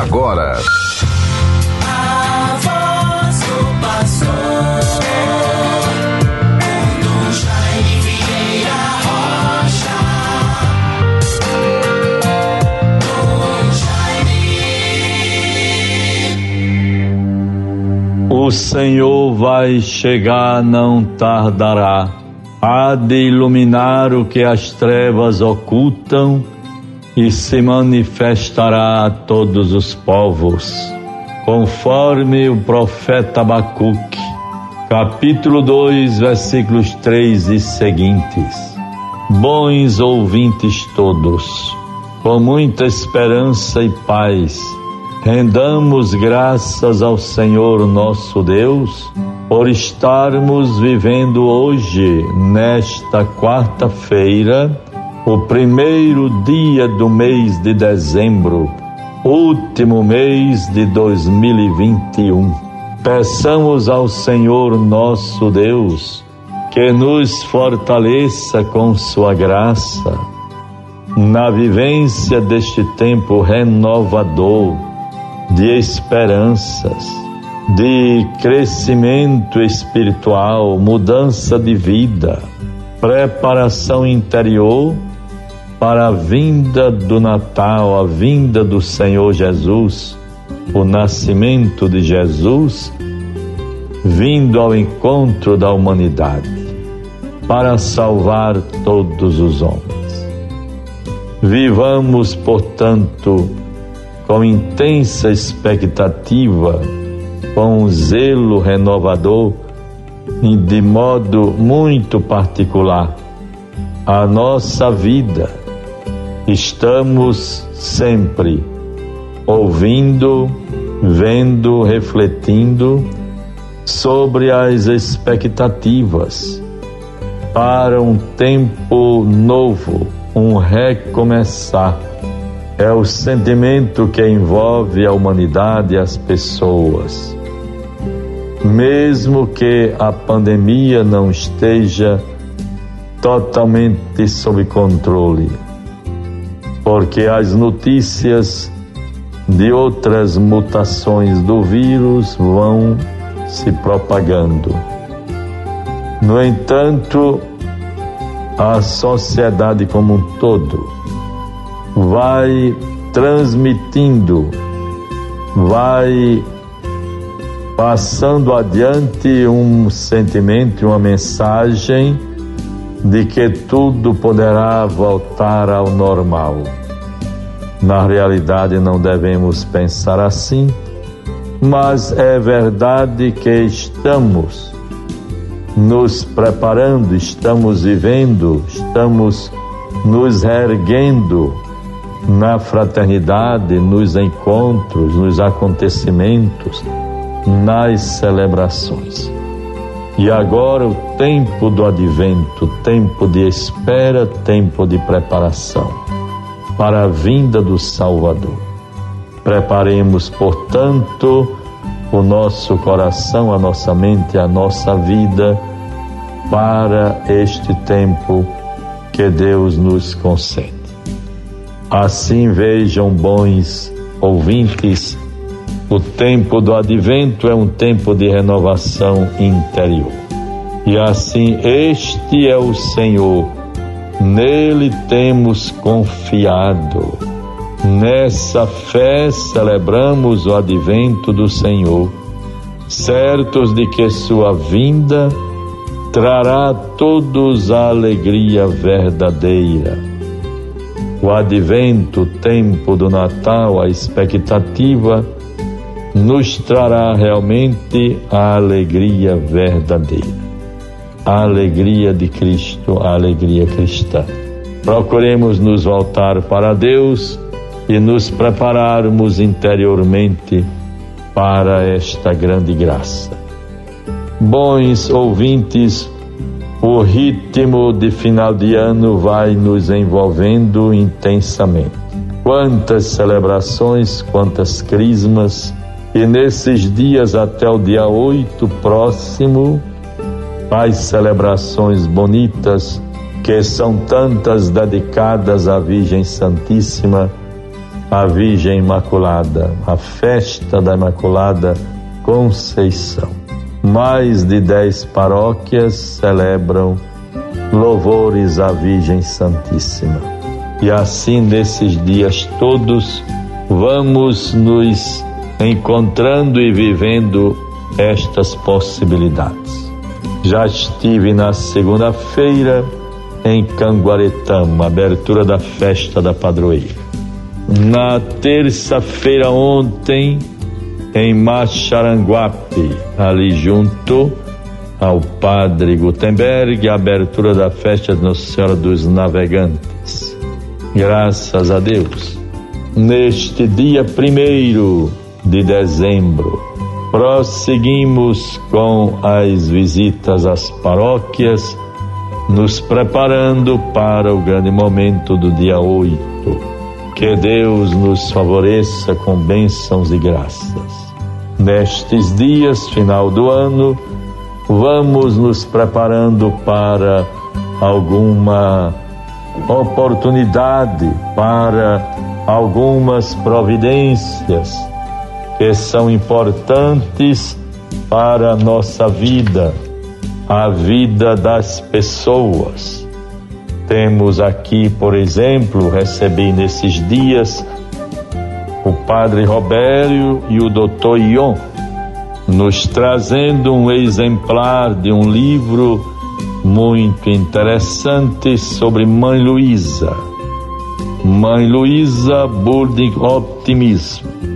agora. O Senhor vai chegar, não tardará. Há de iluminar o que as trevas ocultam e se manifestará a todos os povos, conforme o profeta Abacuque, capítulo 2, versículos 3 e seguintes. Bons ouvintes todos, com muita esperança e paz, rendamos graças ao Senhor nosso Deus por estarmos vivendo hoje, nesta quarta-feira, o primeiro dia do mês de dezembro, último mês de 2021. Peçamos ao Senhor nosso Deus que nos fortaleça com Sua graça na vivência deste tempo renovador de esperanças, de crescimento espiritual, mudança de vida, preparação interior para a vinda do Natal, a vinda do Senhor Jesus, o nascimento de Jesus, vindo ao encontro da humanidade, para salvar todos os homens. Vivamos, portanto, com intensa expectativa, com um zelo renovador e de modo muito particular a nossa vida estamos sempre ouvindo, vendo, refletindo sobre as expectativas para um tempo novo, um recomeçar. É o sentimento que envolve a humanidade e as pessoas. Mesmo que a pandemia não esteja totalmente sob controle, porque as notícias de outras mutações do vírus vão se propagando. No entanto, a sociedade como um todo vai transmitindo, vai passando adiante um sentimento, uma mensagem de que tudo poderá voltar ao normal. Na realidade, não devemos pensar assim, mas é verdade que estamos nos preparando, estamos vivendo, estamos nos erguendo na fraternidade, nos encontros, nos acontecimentos, nas celebrações. E agora o tempo do advento, tempo de espera, tempo de preparação para a vinda do Salvador. Preparemos, portanto, o nosso coração, a nossa mente, a nossa vida para este tempo que Deus nos concede. Assim vejam, bons ouvintes, o tempo do advento é um tempo de renovação interior. E assim, este é o Senhor, nele temos confiado. Nessa fé celebramos o advento do Senhor, certos de que sua vinda trará a todos a alegria verdadeira. O advento, o tempo do Natal, a expectativa, nos trará realmente a alegria verdadeira, a alegria de Cristo, a alegria cristã. Procuremos nos voltar para Deus e nos prepararmos interiormente para esta grande graça. Bons ouvintes, o ritmo de final de ano vai nos envolvendo intensamente. Quantas celebrações, quantas crismas, e nesses dias até o dia 8 próximo, as celebrações bonitas, que são tantas dedicadas à Virgem Santíssima, a Virgem Imaculada, a festa da Imaculada Conceição. Mais de dez paróquias celebram louvores à Virgem Santíssima. E assim, nesses dias todos, vamos nos encontrando e vivendo estas possibilidades. Já estive na segunda-feira em Canguaretama, abertura da festa da padroeira. Na terça-feira ontem, em Macharanguape, ali junto ao Padre Gutenberg, abertura da festa de Nossa Senhora dos Navegantes. Graças a Deus. Neste dia primeiro de dezembro, prosseguimos com as visitas às paróquias, nos preparando para o grande momento do dia 8 que Deus nos favoreça com bênçãos e graças. Nestes dias, final do ano, vamos nos preparando para alguma oportunidade, para algumas providências que são importantes para a nossa vida, a vida das pessoas temos aqui, por exemplo, recebi nesses dias o Padre Robério e o Dr. Ion, nos trazendo um exemplar de um livro muito interessante sobre Mãe Luísa. Mãe Luísa Burding Optimismo.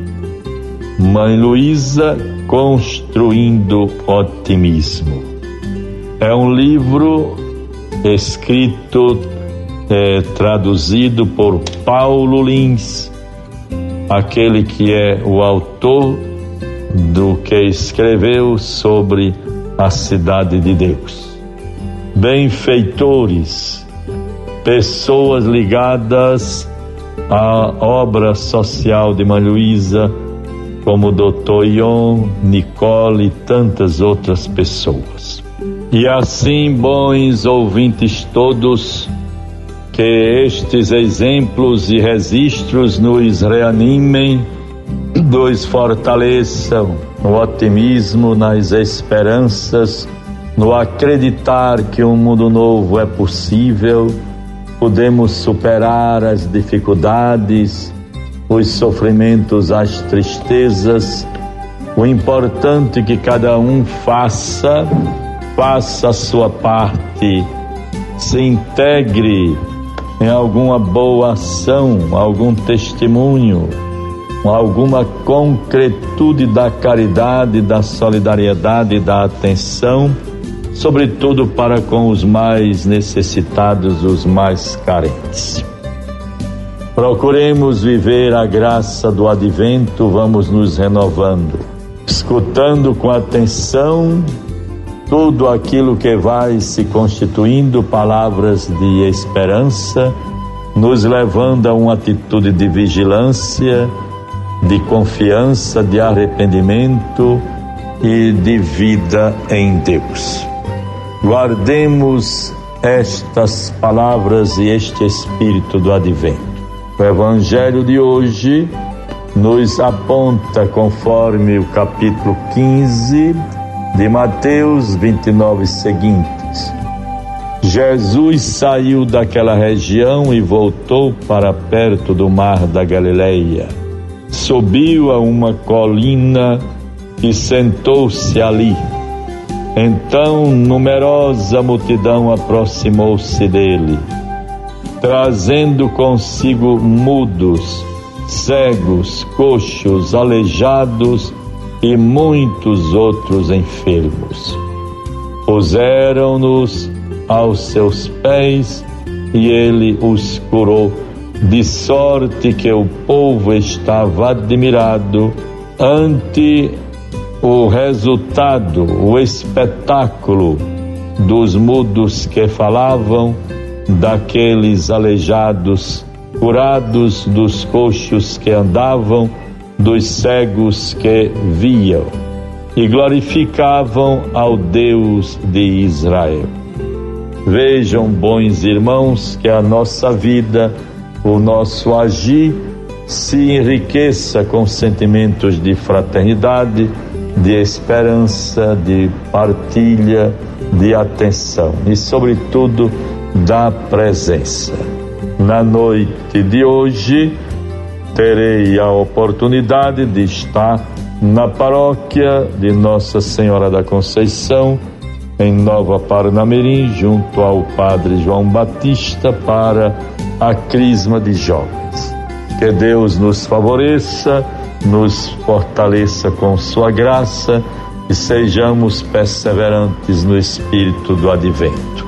Mãe Luísa Construindo Otimismo. É um livro escrito, é, traduzido por Paulo Lins, aquele que é o autor do que escreveu sobre a cidade de Deus. Benfeitores, pessoas ligadas à obra social de Manuísa, como o Dr. Ion, Nicole e tantas outras pessoas. E assim, bons ouvintes todos, que estes exemplos e registros nos reanimem, nos fortaleçam no otimismo, nas esperanças, no acreditar que um mundo novo é possível, podemos superar as dificuldades, os sofrimentos, as tristezas. O importante é que cada um faça faça a sua parte, se integre em alguma boa ação, algum testemunho, alguma concretude da caridade, da solidariedade, da atenção, sobretudo para com os mais necessitados, os mais carentes. Procuremos viver a graça do advento, vamos nos renovando, escutando com atenção tudo aquilo que vai se constituindo palavras de esperança, nos levando a uma atitude de vigilância, de confiança, de arrependimento e de vida em Deus. Guardemos estas palavras e este espírito do advento. O evangelho de hoje nos aponta, conforme o capítulo 15, de Mateus 29 seguintes. Jesus saiu daquela região e voltou para perto do mar da Galileia. Subiu a uma colina e sentou-se ali. Então numerosa multidão aproximou-se dele, trazendo consigo mudos, cegos, coxos, aleijados e muitos outros enfermos. Puseram-nos aos seus pés e ele os curou, de sorte que o povo estava admirado ante o resultado, o espetáculo dos mudos que falavam, daqueles aleijados curados, dos coxos que andavam dos cegos que viam e glorificavam ao Deus de Israel. Vejam, bons irmãos, que a nossa vida, o nosso agir, se enriqueça com sentimentos de fraternidade, de esperança, de partilha, de atenção e, sobretudo, da presença. Na noite de hoje, terei a oportunidade de estar na paróquia de Nossa Senhora da Conceição, em Nova Parnamirim, junto ao Padre João Batista, para a Crisma de Jovens. Que Deus nos favoreça, nos fortaleça com Sua graça e sejamos perseverantes no espírito do advento.